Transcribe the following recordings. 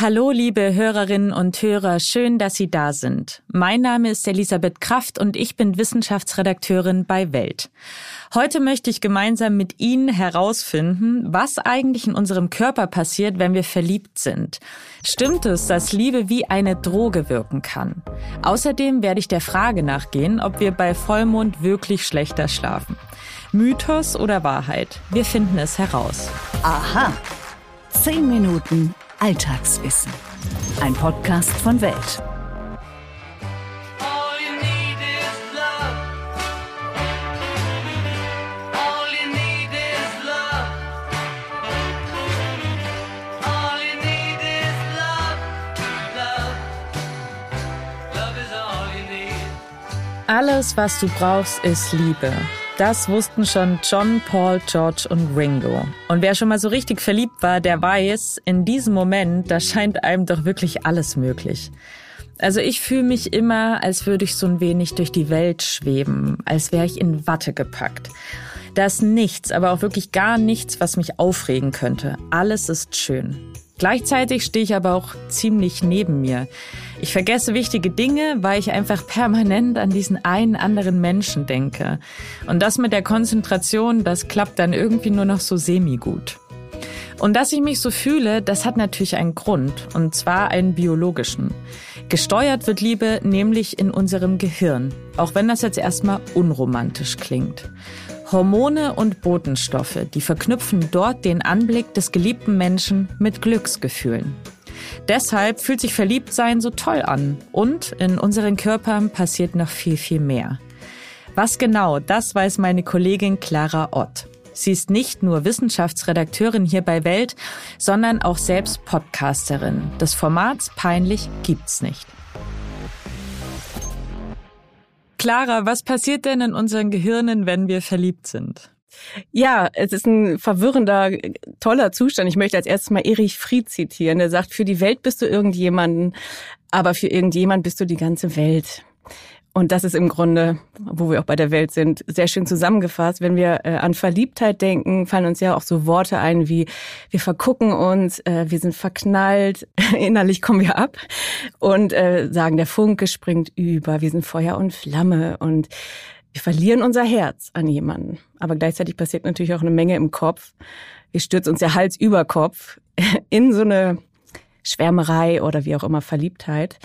Hallo, liebe Hörerinnen und Hörer, schön, dass Sie da sind. Mein Name ist Elisabeth Kraft und ich bin Wissenschaftsredakteurin bei Welt. Heute möchte ich gemeinsam mit Ihnen herausfinden, was eigentlich in unserem Körper passiert, wenn wir verliebt sind. Stimmt es, dass Liebe wie eine Droge wirken kann? Außerdem werde ich der Frage nachgehen, ob wir bei Vollmond wirklich schlechter schlafen. Mythos oder Wahrheit? Wir finden es heraus. Aha. Zehn Minuten Alltagswissen. Ein Podcast von Welt. Alles, was du brauchst, ist Liebe. Das wussten schon John, Paul, George und Ringo. Und wer schon mal so richtig verliebt war, der weiß, in diesem Moment, da scheint einem doch wirklich alles möglich. Also ich fühle mich immer, als würde ich so ein wenig durch die Welt schweben, als wäre ich in Watte gepackt. Da ist nichts, aber auch wirklich gar nichts, was mich aufregen könnte. Alles ist schön. Gleichzeitig stehe ich aber auch ziemlich neben mir. Ich vergesse wichtige Dinge, weil ich einfach permanent an diesen einen anderen Menschen denke. Und das mit der Konzentration, das klappt dann irgendwie nur noch so semi-gut. Und dass ich mich so fühle, das hat natürlich einen Grund, und zwar einen biologischen. Gesteuert wird Liebe nämlich in unserem Gehirn, auch wenn das jetzt erstmal unromantisch klingt. Hormone und Botenstoffe, die verknüpfen dort den Anblick des geliebten Menschen mit Glücksgefühlen. Deshalb fühlt sich Verliebtsein so toll an. Und in unseren Körpern passiert noch viel, viel mehr. Was genau, das weiß meine Kollegin Clara Ott. Sie ist nicht nur Wissenschaftsredakteurin hier bei Welt, sondern auch selbst Podcasterin. Des Formats Peinlich gibt's nicht. Clara, was passiert denn in unseren Gehirnen, wenn wir verliebt sind? Ja, es ist ein verwirrender, toller Zustand. Ich möchte als erstes mal Erich Fried zitieren. Der sagt, für die Welt bist du irgendjemanden, aber für irgendjemand bist du die ganze Welt. Und das ist im Grunde, wo wir auch bei der Welt sind, sehr schön zusammengefasst. Wenn wir äh, an Verliebtheit denken, fallen uns ja auch so Worte ein wie wir vergucken uns, äh, wir sind verknallt, innerlich kommen wir ab und äh, sagen, der Funke springt über, wir sind Feuer und Flamme und wir verlieren unser Herz an jemanden. Aber gleichzeitig passiert natürlich auch eine Menge im Kopf. Wir stürzen uns der Hals über Kopf in so eine Schwärmerei oder wie auch immer Verliebtheit.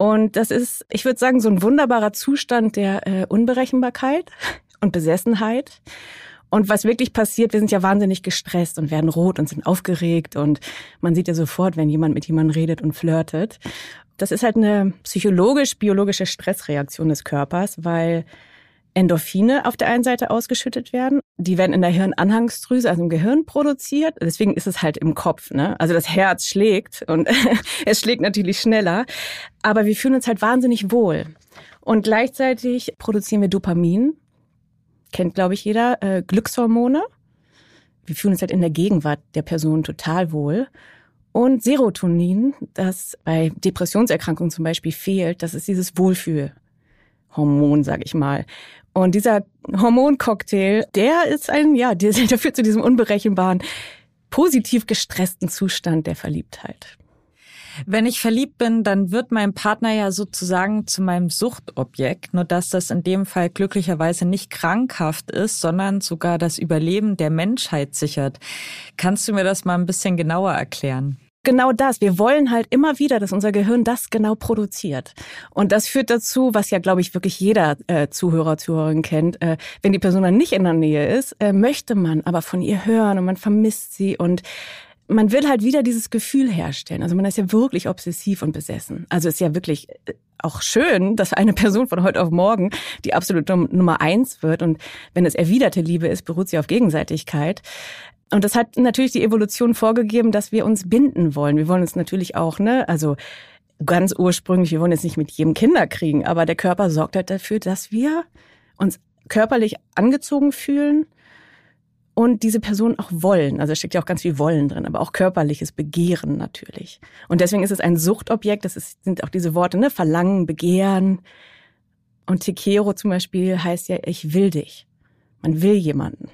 Und das ist, ich würde sagen, so ein wunderbarer Zustand der äh, Unberechenbarkeit und Besessenheit. Und was wirklich passiert, wir sind ja wahnsinnig gestresst und werden rot und sind aufgeregt und man sieht ja sofort, wenn jemand mit jemandem redet und flirtet. Das ist halt eine psychologisch-biologische Stressreaktion des Körpers, weil Endorphine auf der einen Seite ausgeschüttet werden. Die werden in der Hirnanhangsdrüse, also im Gehirn produziert. Deswegen ist es halt im Kopf. Ne? Also das Herz schlägt und es schlägt natürlich schneller. Aber wir fühlen uns halt wahnsinnig wohl. Und gleichzeitig produzieren wir Dopamin. Kennt, glaube ich, jeder. Äh, Glückshormone. Wir fühlen uns halt in der Gegenwart der Person total wohl. Und Serotonin, das bei Depressionserkrankungen zum Beispiel fehlt, das ist dieses Wohlfühl. Hormon, sag ich mal. Und dieser Hormoncocktail, der ist ein, ja, der, der führt zu diesem unberechenbaren, positiv gestressten Zustand der Verliebtheit. Wenn ich verliebt bin, dann wird mein Partner ja sozusagen zu meinem Suchtobjekt, nur dass das in dem Fall glücklicherweise nicht krankhaft ist, sondern sogar das Überleben der Menschheit sichert. Kannst du mir das mal ein bisschen genauer erklären? Genau das. Wir wollen halt immer wieder, dass unser Gehirn das genau produziert. Und das führt dazu, was ja, glaube ich, wirklich jeder äh, Zuhörer, Zuhörerin kennt. Äh, wenn die Person dann nicht in der Nähe ist, äh, möchte man aber von ihr hören und man vermisst sie und man will halt wieder dieses Gefühl herstellen. Also man ist ja wirklich obsessiv und besessen. Also ist ja wirklich äh, auch schön, dass eine Person von heute auf morgen die absolute Nummer eins wird. Und wenn es erwiderte Liebe ist, beruht sie auf Gegenseitigkeit. Und das hat natürlich die Evolution vorgegeben, dass wir uns binden wollen. Wir wollen uns natürlich auch, ne, also ganz ursprünglich, wir wollen jetzt nicht mit jedem Kinder kriegen, aber der Körper sorgt halt dafür, dass wir uns körperlich angezogen fühlen und diese Person auch wollen. Also es steckt ja auch ganz viel Wollen drin, aber auch körperliches Begehren natürlich. Und deswegen ist es ein Suchtobjekt, das ist, sind auch diese Worte, ne, Verlangen, Begehren. Und Tekero zum Beispiel heißt ja, ich will dich. Man will jemanden.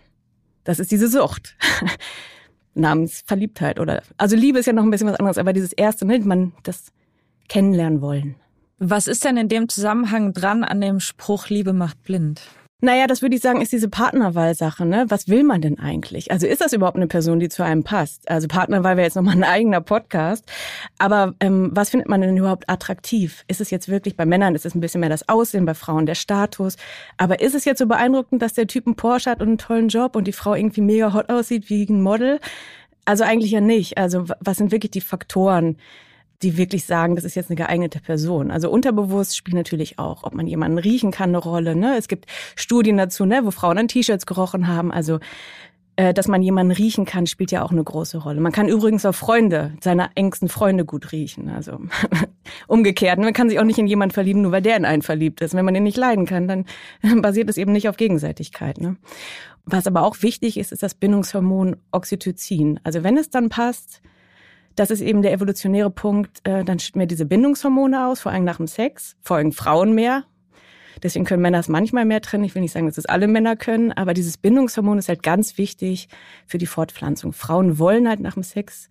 Das ist diese Sucht. namens Verliebtheit oder also Liebe ist ja noch ein bisschen was anderes, aber dieses erste, ne, man das kennenlernen wollen. Was ist denn in dem Zusammenhang dran an dem Spruch Liebe macht blind? Naja, das würde ich sagen, ist diese Partnerwahlsache. Ne? Was will man denn eigentlich? Also ist das überhaupt eine Person, die zu einem passt? Also Partnerwahl wäre jetzt nochmal ein eigener Podcast. Aber ähm, was findet man denn überhaupt attraktiv? Ist es jetzt wirklich, bei Männern ist es ein bisschen mehr das Aussehen, bei Frauen der Status. Aber ist es jetzt so beeindruckend, dass der Typ einen Porsche hat und einen tollen Job und die Frau irgendwie mega hot aussieht wie ein Model? Also eigentlich ja nicht. Also was sind wirklich die Faktoren, die wirklich sagen, das ist jetzt eine geeignete Person. Also unterbewusst spielt natürlich auch, ob man jemanden riechen kann, eine Rolle. Ne? Es gibt Studien dazu, ne, wo Frauen an T-Shirts gerochen haben. Also äh, dass man jemanden riechen kann, spielt ja auch eine große Rolle. Man kann übrigens auch Freunde, seine engsten Freunde gut riechen. Also umgekehrt. Man kann sich auch nicht in jemanden verlieben, nur weil der in einen verliebt ist. Wenn man den nicht leiden kann, dann basiert es eben nicht auf Gegenseitigkeit. Ne? Was aber auch wichtig ist, ist das Bindungshormon Oxytocin. Also wenn es dann passt, das ist eben der evolutionäre Punkt. Äh, dann schütten wir diese Bindungshormone aus, vor allem nach dem Sex, folgen Frauen mehr. Deswegen können Männer es manchmal mehr trennen. Ich will nicht sagen, dass es alle Männer können, aber dieses Bindungshormon ist halt ganz wichtig für die Fortpflanzung. Frauen wollen halt nach dem Sex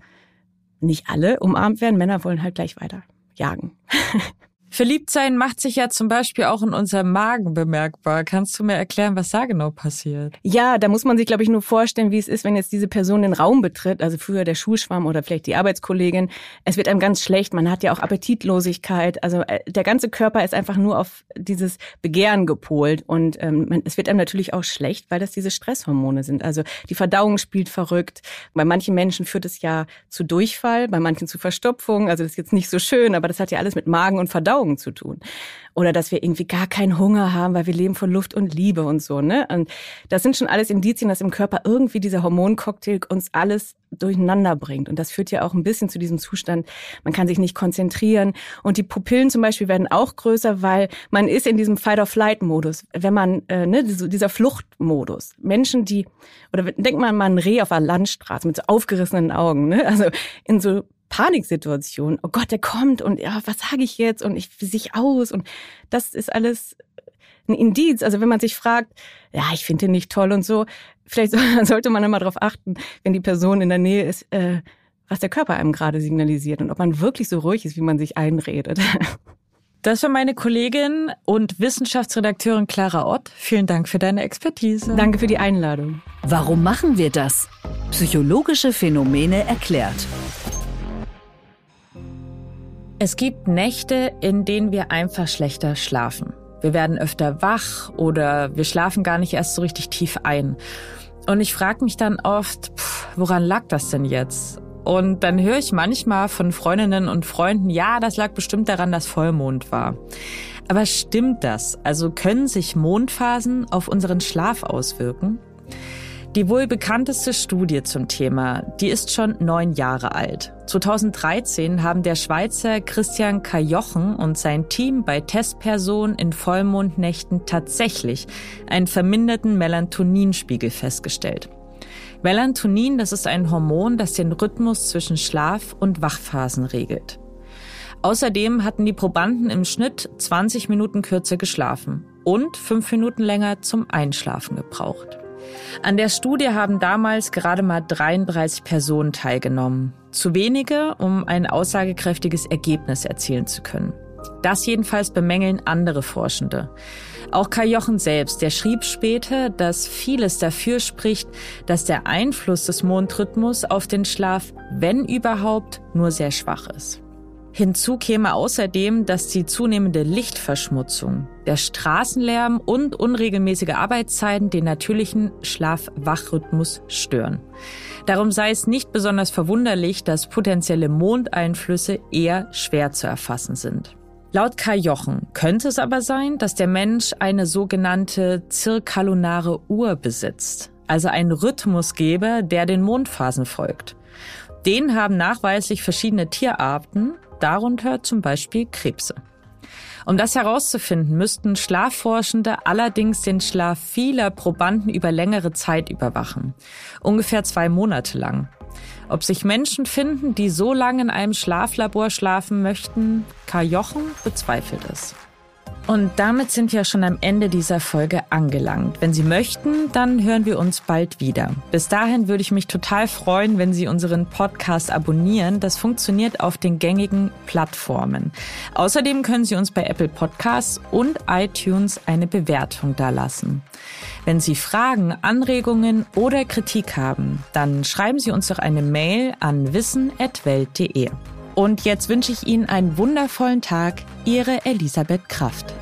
nicht alle umarmt werden, Männer wollen halt gleich weiter jagen. Verliebtsein macht sich ja zum Beispiel auch in unserem Magen bemerkbar. Kannst du mir erklären, was da genau passiert? Ja, da muss man sich, glaube ich, nur vorstellen, wie es ist, wenn jetzt diese Person den Raum betritt, also früher der Schulschwamm oder vielleicht die Arbeitskollegin. Es wird einem ganz schlecht, man hat ja auch Appetitlosigkeit. Also äh, der ganze Körper ist einfach nur auf dieses Begehren gepolt. Und ähm, es wird einem natürlich auch schlecht, weil das diese Stresshormone sind. Also die Verdauung spielt verrückt. Bei manchen Menschen führt es ja zu Durchfall, bei manchen zu Verstopfung. Also das ist jetzt nicht so schön, aber das hat ja alles mit Magen und Verdauung Augen zu tun. Oder dass wir irgendwie gar keinen Hunger haben, weil wir leben von Luft und Liebe und so. Ne? Und das sind schon alles Indizien, dass im Körper irgendwie dieser Hormoncocktail uns alles durcheinander bringt. Und das führt ja auch ein bisschen zu diesem Zustand, man kann sich nicht konzentrieren. Und die Pupillen zum Beispiel werden auch größer, weil man ist in diesem Fight-or-Flight-Modus. Wenn man, äh, ne, dieser Fluchtmodus. Menschen, die, oder denkt man mal ein Reh auf einer Landstraße mit so aufgerissenen Augen, ne? also in so Paniksituation. Oh Gott, der kommt und ja, was sage ich jetzt und ich sich aus und das ist alles ein Indiz. Also wenn man sich fragt, ja, ich finde den nicht toll und so, vielleicht sollte man immer darauf achten, wenn die Person in der Nähe ist, äh, was der Körper einem gerade signalisiert und ob man wirklich so ruhig ist, wie man sich einredet. Das war meine Kollegin und Wissenschaftsredakteurin Clara Ott. Vielen Dank für deine Expertise. Danke für die Einladung. Warum machen wir das? Psychologische Phänomene erklärt. Es gibt Nächte, in denen wir einfach schlechter schlafen. Wir werden öfter wach oder wir schlafen gar nicht erst so richtig tief ein. Und ich frage mich dann oft, pff, woran lag das denn jetzt? Und dann höre ich manchmal von Freundinnen und Freunden, ja, das lag bestimmt daran, dass Vollmond war. Aber stimmt das? Also können sich Mondphasen auf unseren Schlaf auswirken? Die wohl bekannteste Studie zum Thema, die ist schon neun Jahre alt. 2013 haben der Schweizer Christian Kajochen und sein Team bei Testpersonen in Vollmondnächten tatsächlich einen verminderten Melatoninspiegel festgestellt. Melatonin, das ist ein Hormon, das den Rhythmus zwischen Schlaf- und Wachphasen regelt. Außerdem hatten die Probanden im Schnitt 20 Minuten kürzer geschlafen und fünf Minuten länger zum Einschlafen gebraucht. An der Studie haben damals gerade mal 33 Personen teilgenommen. Zu wenige, um ein aussagekräftiges Ergebnis erzielen zu können. Das jedenfalls bemängeln andere Forschende. Auch Kai Jochen selbst, der schrieb später, dass vieles dafür spricht, dass der Einfluss des Mondrhythmus auf den Schlaf, wenn überhaupt, nur sehr schwach ist. Hinzu käme außerdem, dass die zunehmende Lichtverschmutzung, der Straßenlärm und unregelmäßige Arbeitszeiten den natürlichen Schlaf-Wach-Rhythmus stören. Darum sei es nicht besonders verwunderlich, dass potenzielle Mondeinflüsse eher schwer zu erfassen sind. Laut Kai Jochen könnte es aber sein, dass der Mensch eine sogenannte zirkalunare Uhr besitzt, also einen Rhythmusgeber, der den Mondphasen folgt. Den haben nachweislich verschiedene Tierarten, darunter zum Beispiel Krebse. Um das herauszufinden, müssten Schlafforschende allerdings den Schlaf vieler Probanden über längere Zeit überwachen, ungefähr zwei Monate lang. Ob sich Menschen finden, die so lange in einem Schlaflabor schlafen möchten, Karl Jochen bezweifelt es. Und damit sind wir schon am Ende dieser Folge angelangt. Wenn Sie möchten, dann hören wir uns bald wieder. Bis dahin würde ich mich total freuen, wenn Sie unseren Podcast abonnieren. Das funktioniert auf den gängigen Plattformen. Außerdem können Sie uns bei Apple Podcasts und iTunes eine Bewertung dalassen. Wenn Sie Fragen, Anregungen oder Kritik haben, dann schreiben Sie uns doch eine Mail an wissen.welt.de. Und jetzt wünsche ich Ihnen einen wundervollen Tag. Ihre Elisabeth Kraft.